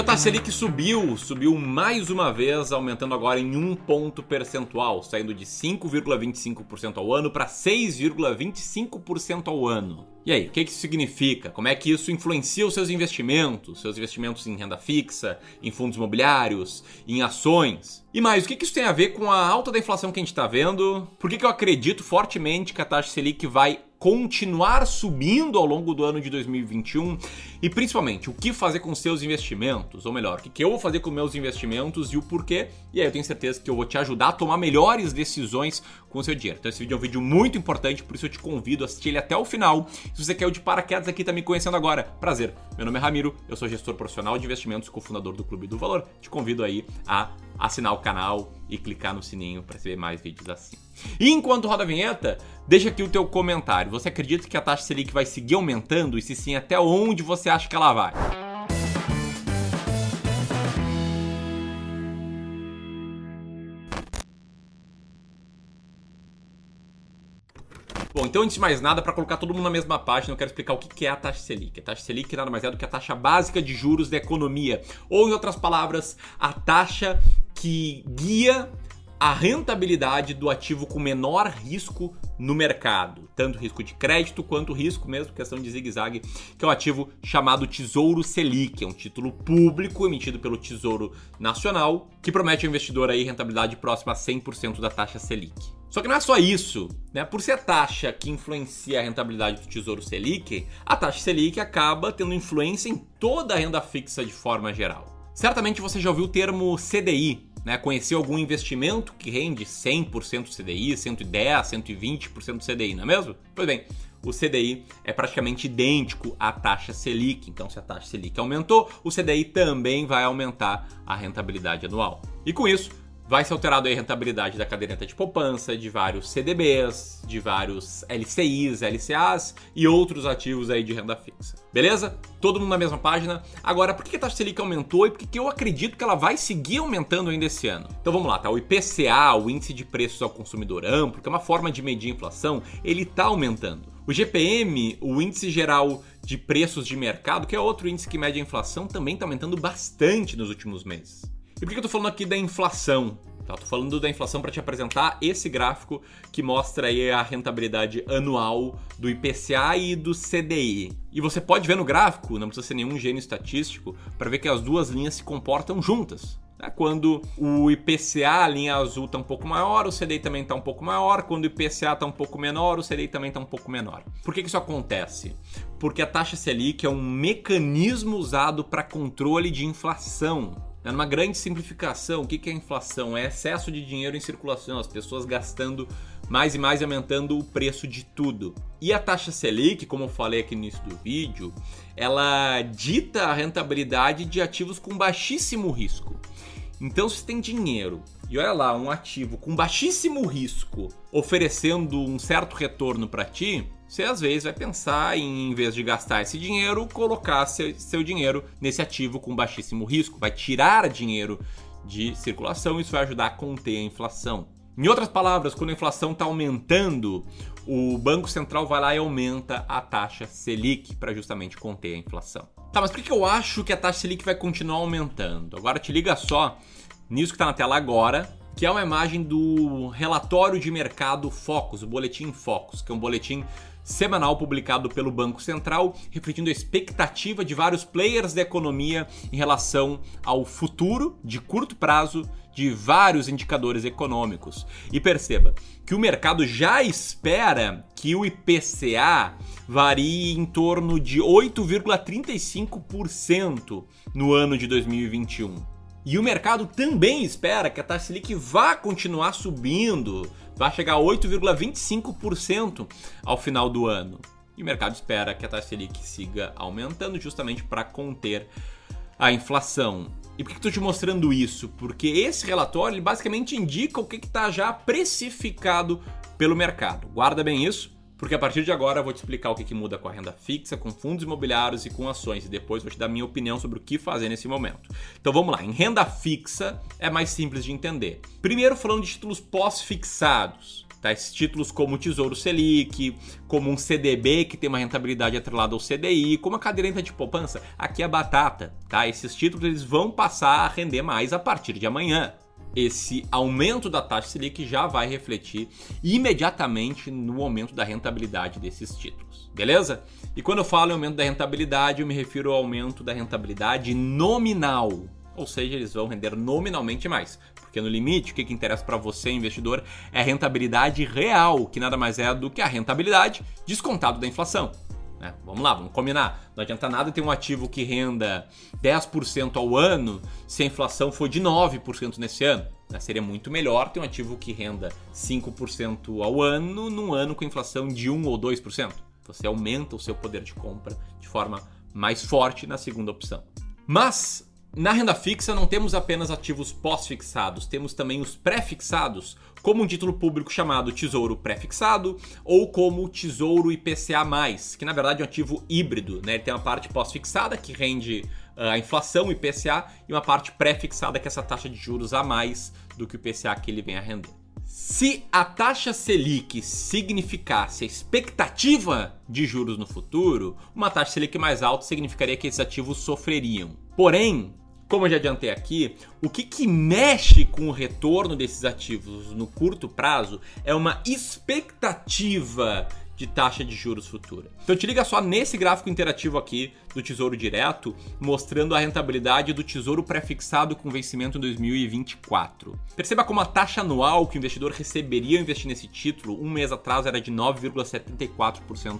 A taxa Selic subiu, subiu mais uma vez, aumentando agora em um ponto percentual, saindo de 5,25% ao ano para 6,25% ao ano. E aí, o que isso significa? Como é que isso influencia os seus investimentos? Seus investimentos em renda fixa, em fundos imobiliários, em ações? E mais, o que isso tem a ver com a alta da inflação que a gente está vendo? Por que eu acredito fortemente que a taxa Selic vai continuar subindo ao longo do ano de 2021 e principalmente o que fazer com seus investimentos, ou melhor, o que eu vou fazer com meus investimentos e o porquê. E aí eu tenho certeza que eu vou te ajudar a tomar melhores decisões com o seu dinheiro. Então esse vídeo é um vídeo muito importante, por isso eu te convido a assistir ele até o final. Se você quer de paraquedas aqui tá me conhecendo agora, prazer. Meu nome é Ramiro, eu sou gestor profissional de investimentos, cofundador do Clube do Valor. Te convido aí a assinar o canal e clicar no sininho para receber mais vídeos assim. E enquanto roda a vinheta, deixa aqui o teu comentário. Você acredita que a taxa Selic vai seguir aumentando e se sim, até onde você acha que ela vai? Bom, então antes de mais nada, para colocar todo mundo na mesma página, eu quero explicar o que é a taxa Selic. A taxa Selic nada mais é do que a taxa básica de juros da economia, ou em outras palavras, a taxa que guia a rentabilidade do ativo com menor risco no mercado, tanto risco de crédito quanto risco mesmo, questão de zigue-zague, que é um ativo chamado Tesouro Selic, é um título público emitido pelo Tesouro Nacional, que promete ao investidor aí rentabilidade próxima a 100% da taxa Selic. Só que não é só isso, né? Por ser a taxa que influencia a rentabilidade do Tesouro Selic, a taxa Selic acaba tendo influência em toda a renda fixa de forma geral. Certamente você já ouviu o termo CDI, né, conhecer algum investimento que rende 100% CDI, 110, 120% CDI, não é mesmo? Pois bem, o CDI é praticamente idêntico à taxa Selic. Então, se a taxa Selic aumentou, o CDI também vai aumentar a rentabilidade anual. E com isso, vai ser alterado a rentabilidade da caderneta de poupança, de vários CDBs, de vários LCIs, LCAs e outros ativos aí de renda fixa. Beleza? Todo mundo na mesma página. Agora, por que a taxa Selic aumentou e por que eu acredito que ela vai seguir aumentando ainda esse ano? Então vamos lá, tá? O IPCA, o Índice de Preços ao Consumidor Amplo, que é uma forma de medir a inflação, ele está aumentando. O GPM, o Índice Geral de Preços de Mercado, que é outro índice que mede a inflação, também está aumentando bastante nos últimos meses. E por que eu estou falando aqui da inflação? Tá, tô falando da inflação para te apresentar esse gráfico que mostra aí a rentabilidade anual do IPCA e do CDI. E você pode ver no gráfico, não precisa ser nenhum gênio estatístico, para ver que as duas linhas se comportam juntas. Né? Quando o IPCA, a linha azul, está um pouco maior, o CDI também está um pouco maior. Quando o IPCA está um pouco menor, o CDI também está um pouco menor. Por que, que isso acontece? Porque a taxa Selic é um mecanismo usado para controle de inflação. É uma grande simplificação, o que é inflação? É excesso de dinheiro em circulação, as pessoas gastando mais e mais aumentando o preço de tudo. E a taxa Selic, como eu falei aqui no início do vídeo, ela dita a rentabilidade de ativos com baixíssimo risco. Então, se tem dinheiro e olha lá, um ativo com baixíssimo risco oferecendo um certo retorno para ti, você às vezes vai pensar em, em vez de gastar esse dinheiro, colocar seu, seu dinheiro nesse ativo com baixíssimo risco, vai tirar dinheiro de circulação, isso vai ajudar a conter a inflação. Em outras palavras, quando a inflação está aumentando, o Banco Central vai lá e aumenta a taxa Selic para justamente conter a inflação. Tá, mas por que eu acho que a taxa Selic vai continuar aumentando? Agora te liga só nisso que está na tela agora, que é uma imagem do relatório de mercado Focus, o boletim Focus, que é um boletim semanal publicado pelo Banco Central, refletindo a expectativa de vários players da economia em relação ao futuro de curto prazo de vários indicadores econômicos. E perceba que o mercado já espera que o IPCA varie em torno de 8,35% no ano de 2021. E o mercado também espera que a taxa Selic vá continuar subindo, vai chegar a 8,25% ao final do ano. E o mercado espera que a taxa Selic siga aumentando justamente para conter a inflação. E por que estou te mostrando isso? Porque esse relatório basicamente indica o que está já precificado pelo mercado. Guarda bem isso porque a partir de agora eu vou te explicar o que, que muda com a renda fixa, com fundos imobiliários e com ações, e depois vou te dar minha opinião sobre o que fazer nesse momento. Então vamos lá, em renda fixa é mais simples de entender. Primeiro falando de títulos pós-fixados. Tá? Esses títulos como o Tesouro Selic, como um CDB que tem uma rentabilidade atrelada ao CDI, como a cadeirante de poupança, aqui é batata. Tá? Esses títulos eles vão passar a render mais a partir de amanhã esse aumento da taxa Selic já vai refletir imediatamente no aumento da rentabilidade desses títulos, beleza? E quando eu falo em aumento da rentabilidade, eu me refiro ao aumento da rentabilidade nominal, ou seja, eles vão render nominalmente mais. Porque no limite, o que, interessa para você, investidor, é a rentabilidade real, que nada mais é do que a rentabilidade descontado da inflação. Né? Vamos lá, vamos combinar. Não adianta nada ter um ativo que renda 10% ao ano se a inflação for de 9% nesse ano. Né? Seria muito melhor ter um ativo que renda 5% ao ano num ano com inflação de 1 ou 2%. Você aumenta o seu poder de compra de forma mais forte na segunda opção. Mas na renda fixa não temos apenas ativos pós-fixados, temos também os pré-fixados, como um título público chamado Tesouro Pré-fixado ou como Tesouro IPCA+, que na verdade é um ativo híbrido, né? Ele tem uma parte pós-fixada que rende ah, a inflação IPCA e uma parte pré-fixada que é essa taxa de juros a mais do que o IPCA que ele vem a render. Se a taxa Selic significasse a expectativa de juros no futuro, uma taxa Selic mais alta significaria que esses ativos sofreriam. Porém, como eu já adiantei aqui, o que, que mexe com o retorno desses ativos no curto prazo é uma expectativa de taxa de juros futura. Então te liga só nesse gráfico interativo aqui do Tesouro Direto, mostrando a rentabilidade do Tesouro pré-fixado com vencimento em 2024. Perceba como a taxa anual que o investidor receberia ao investir nesse título um mês atrás era de 9,74%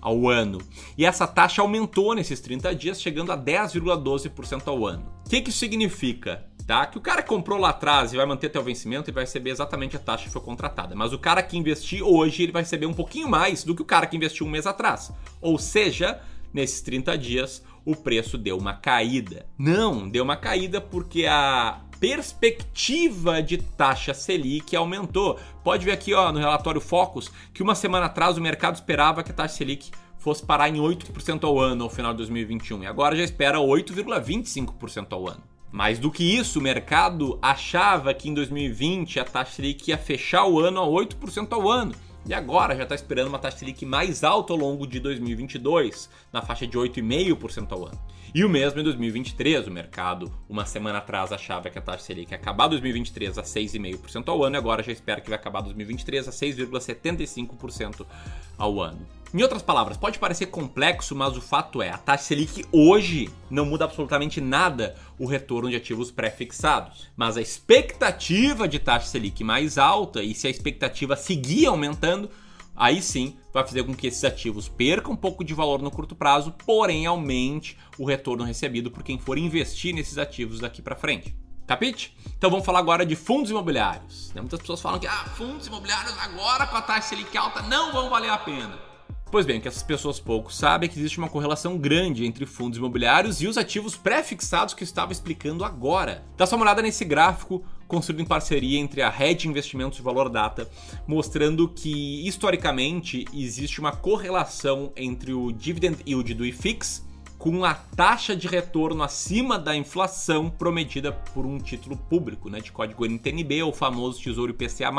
ao ano. E essa taxa aumentou nesses 30 dias, chegando a 10,12% ao ano. O que, que significa? Tá? Que o cara que comprou lá atrás e vai manter até o vencimento, ele vai receber exatamente a taxa que foi contratada. Mas o cara que investiu hoje, ele vai receber um pouquinho mais do que o cara que investiu um mês atrás. Ou seja, nesses 30 dias, o preço deu uma caída. Não, deu uma caída porque a perspectiva de taxa Selic aumentou. Pode ver aqui ó, no relatório Focus que uma semana atrás o mercado esperava que a taxa Selic fosse parar em 8% ao ano ao final de 2021 e agora já espera 8,25% ao ano. Mais do que isso, o mercado achava que em 2020 a taxa Selic ia fechar o ano a 8% ao ano. E agora já está esperando uma taxa Selic mais alta ao longo de 2022, na faixa de 8,5% ao ano. E o mesmo em 2023, o mercado, uma semana atrás, achava que a taxa Selic ia acabar 2023 a 6,5% ao ano e agora já espera que vai acabar 2023 a 6,75% ao ano. Em outras palavras, pode parecer complexo, mas o fato é, a taxa Selic hoje não muda absolutamente nada o retorno de ativos pré-fixados. Mas a expectativa de taxa Selic mais alta, e se a expectativa seguir aumentando, aí sim vai fazer com que esses ativos percam um pouco de valor no curto prazo, porém aumente o retorno recebido por quem for investir nesses ativos daqui para frente. Capite? Então vamos falar agora de fundos imobiliários. Muitas pessoas falam que ah, fundos imobiliários agora com a taxa Selic alta não vão valer a pena. Pois bem, o que essas pessoas pouco sabem é que existe uma correlação grande entre fundos imobiliários e os ativos pré-fixados que eu estava explicando agora. Dá só uma olhada nesse gráfico construído em parceria entre a Red Investimentos e Valor Data, mostrando que historicamente existe uma correlação entre o dividend yield do IFIX com a taxa de retorno acima da inflação prometida por um título público, né, de código NTNB, o famoso Tesouro IPCA+.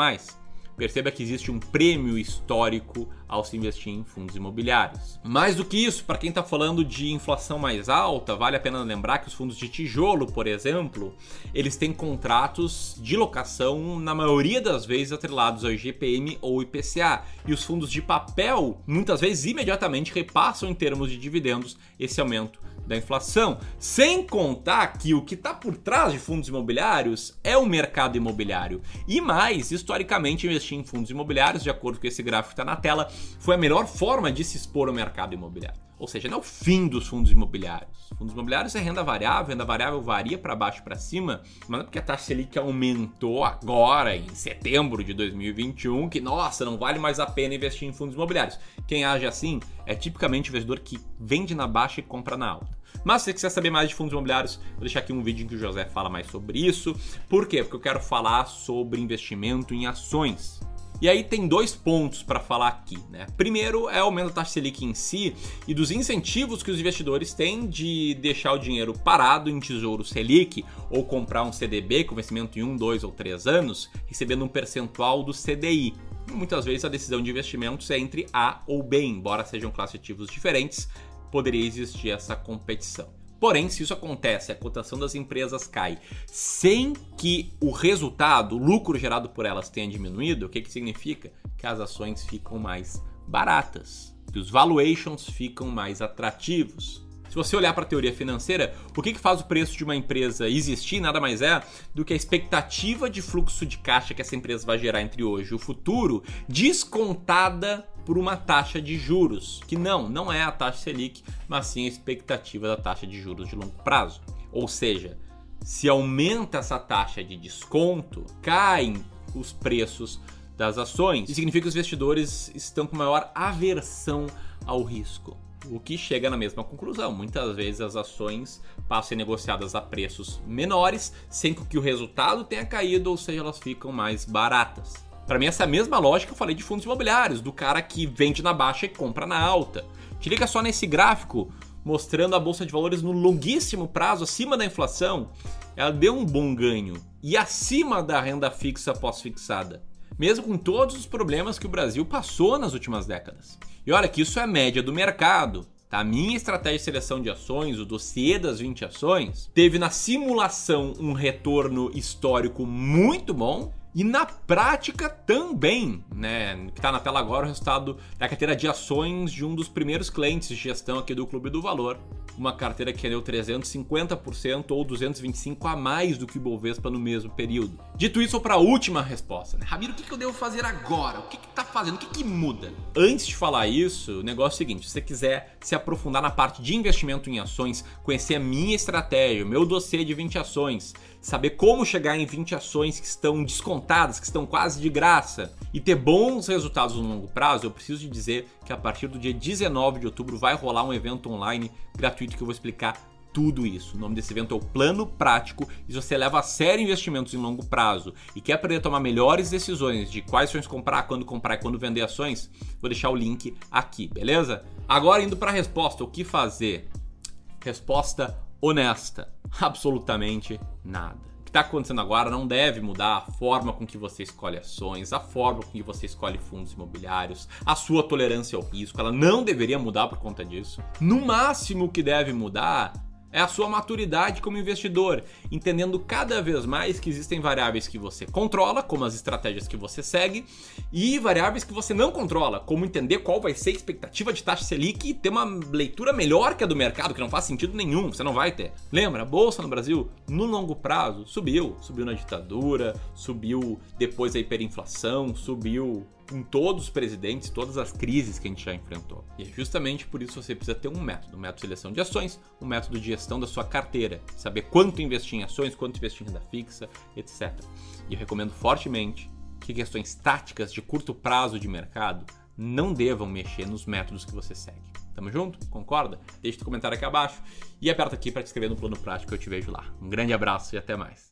Perceba que existe um prêmio histórico ao se investir em fundos imobiliários. Mais do que isso, para quem está falando de inflação mais alta, vale a pena lembrar que os fundos de tijolo, por exemplo, eles têm contratos de locação, na maioria das vezes, atrelados ao IGPM ou IPCA. E os fundos de papel, muitas vezes, imediatamente repassam em termos de dividendos esse aumento da inflação, sem contar que o que está por trás de fundos imobiliários é o mercado imobiliário. E mais, historicamente, investir em fundos imobiliários, de acordo com esse gráfico que está na tela, foi a melhor forma de se expor ao mercado imobiliário. Ou seja, não é o fim dos fundos imobiliários. Fundos imobiliários é renda variável, renda variável varia para baixo e para cima, mas não é porque a taxa Selic aumentou agora, em setembro de 2021, que, nossa, não vale mais a pena investir em fundos imobiliários. Quem age assim é tipicamente o investidor que vende na baixa e compra na alta. Mas se você quiser saber mais de fundos imobiliários, vou deixar aqui um vídeo em que o José fala mais sobre isso. Por quê? Porque eu quero falar sobre investimento em ações. E aí tem dois pontos para falar aqui, né? Primeiro é o aumento da taxa Selic em si e dos incentivos que os investidores têm de deixar o dinheiro parado em tesouro Selic ou comprar um CDB com vencimento em um, dois ou três anos, recebendo um percentual do CDI. muitas vezes a decisão de investimentos é entre A ou B, embora sejam classes ativos diferentes, poderia existir essa competição. Porém, se isso acontece, a cotação das empresas cai sem que o resultado, o lucro gerado por elas tenha diminuído, o que, que significa? Que as ações ficam mais baratas, que os valuations ficam mais atrativos. Se você olhar para a teoria financeira, o que, que faz o preço de uma empresa existir nada mais é do que a expectativa de fluxo de caixa que essa empresa vai gerar entre hoje e o futuro, descontada por uma taxa de juros, que não, não é a taxa Selic, mas sim a expectativa da taxa de juros de longo prazo. Ou seja, se aumenta essa taxa de desconto, caem os preços das ações. Isso significa que os investidores estão com maior aversão ao risco. O que chega na mesma conclusão. Muitas vezes as ações passam a ser negociadas a preços menores, sem que o resultado tenha caído, ou seja, elas ficam mais baratas. Para mim, essa é mesma lógica que eu falei de fundos imobiliários, do cara que vende na baixa e compra na alta. Te liga só nesse gráfico mostrando a bolsa de valores no longuíssimo prazo, acima da inflação, ela deu um bom ganho e acima da renda fixa pós-fixada, mesmo com todos os problemas que o Brasil passou nas últimas décadas. E olha que isso é média do mercado. Tá? A minha estratégia de seleção de ações, o dossiê das 20 ações, teve na simulação um retorno histórico muito bom e na prática também, né? Que está na tela agora o resultado da carteira de ações de um dos primeiros clientes de gestão aqui do Clube do Valor. Uma carteira que rendeu 350% ou 225% a mais do que o Bovespa no mesmo período. Dito isso, para a última resposta, né? Ramiro, o que, que, eu devo fazer agora? O que, está fazendo? O que, que muda? Antes de falar isso, o negócio é o seguinte: se você quiser se aprofundar na parte de investimento em ações, conhecer a minha estratégia, o meu dossiê de 20 ações, saber como chegar em 20 ações que estão descontadas, que estão quase de graça e ter bons resultados no longo prazo, eu preciso te dizer que a partir do dia 19 de outubro vai rolar um evento online gratuito que eu vou explicar tudo isso. O nome desse evento é o Plano Prático e se você leva a sério investimentos em longo prazo e quer aprender a tomar melhores decisões de quais ações comprar, quando comprar e quando vender ações, vou deixar o link aqui, beleza? Agora indo para a resposta, o que fazer? Resposta honesta absolutamente nada. O que está acontecendo agora não deve mudar a forma com que você escolhe ações, a forma com que você escolhe fundos imobiliários, a sua tolerância ao risco. Ela não deveria mudar por conta disso. No máximo, o que deve mudar é a sua maturidade como investidor, entendendo cada vez mais que existem variáveis que você controla, como as estratégias que você segue, e variáveis que você não controla, como entender qual vai ser a expectativa de taxa Selic e ter uma leitura melhor que a do mercado, que não faz sentido nenhum, você não vai ter. Lembra, a bolsa no Brasil, no longo prazo, subiu, subiu na ditadura, subiu depois da hiperinflação, subiu em todos os presidentes, todas as crises que a gente já enfrentou. E é justamente por isso você precisa ter um método, um método de seleção de ações, um método de gestão da sua carteira, saber quanto investir em ações, quanto investir em renda fixa, etc. E eu recomendo fortemente que questões táticas de curto prazo de mercado não devam mexer nos métodos que você segue. Tamo junto? Concorda? Deixe o comentário aqui abaixo e aperta aqui para te inscrever no plano prático que eu te vejo lá. Um grande abraço e até mais.